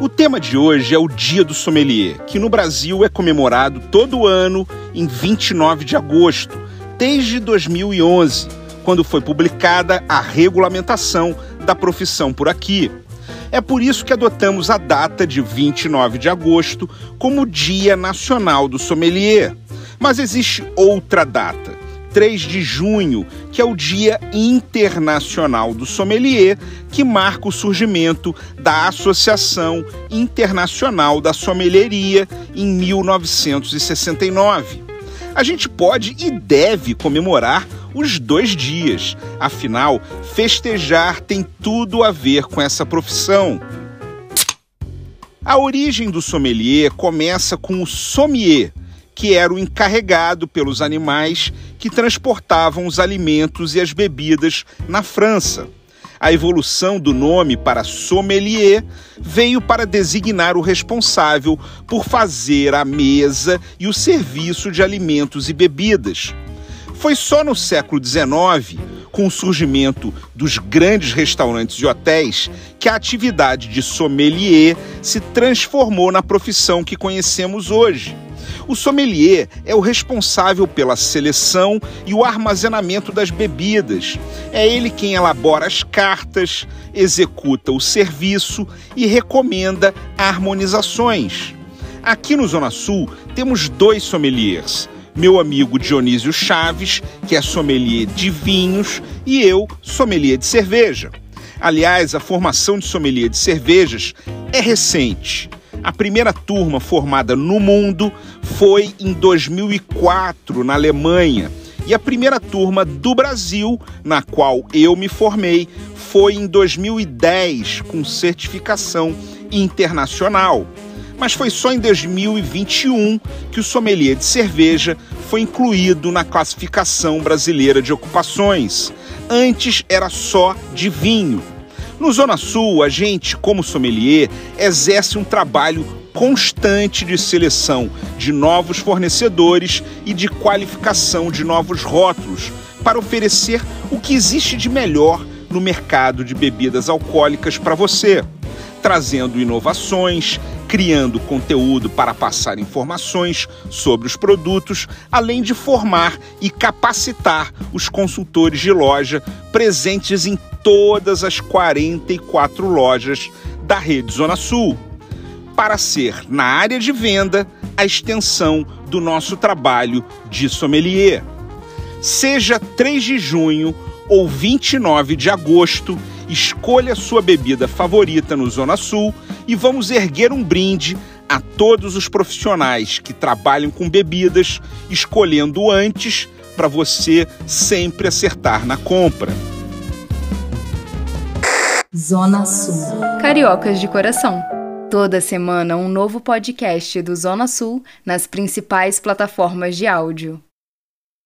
O tema de hoje é o Dia do Sommelier, que no Brasil é comemorado todo ano em 29 de agosto, desde 2011, quando foi publicada a regulamentação da profissão por aqui. É por isso que adotamos a data de 29 de agosto como Dia Nacional do Sommelier. Mas existe outra data, 3 de junho, que é o Dia Internacional do Sommelier, que marca o surgimento da Associação Internacional da Sommelieria em 1969. A gente pode e deve comemorar os dois dias, afinal, festejar tem tudo a ver com essa profissão. A origem do sommelier começa com o sommier, que era o encarregado pelos animais que transportavam os alimentos e as bebidas na França. A evolução do nome para sommelier veio para designar o responsável por fazer a mesa e o serviço de alimentos e bebidas. Foi só no século XIX, com o surgimento dos grandes restaurantes e hotéis, que a atividade de sommelier se transformou na profissão que conhecemos hoje. O sommelier é o responsável pela seleção e o armazenamento das bebidas. É ele quem elabora as cartas, executa o serviço e recomenda harmonizações. Aqui no Zona Sul temos dois sommeliers. Meu amigo Dionísio Chaves, que é sommelier de vinhos, e eu, sommelier de cerveja. Aliás, a formação de sommelier de cervejas é recente. A primeira turma formada no mundo foi em 2004, na Alemanha. E a primeira turma do Brasil, na qual eu me formei, foi em 2010, com certificação internacional. Mas foi só em 2021 que o sommelier de cerveja foi incluído na classificação brasileira de ocupações. Antes era só de vinho. No Zona Sul, a gente, como sommelier, exerce um trabalho constante de seleção de novos fornecedores e de qualificação de novos rótulos para oferecer o que existe de melhor no mercado de bebidas alcoólicas para você, trazendo inovações, criando conteúdo para passar informações sobre os produtos, além de formar e capacitar os consultores de loja presentes em todas as 44 lojas da rede Zona Sul, para ser, na área de venda, a extensão do nosso trabalho de sommelier. Seja 3 de junho ou 29 de agosto, escolha sua bebida favorita no Zona Sul e vamos erguer um brinde a todos os profissionais que trabalham com bebidas, escolhendo antes para você sempre acertar na compra. Zona Sul. Cariocas de coração. Toda semana um novo podcast do Zona Sul nas principais plataformas de áudio.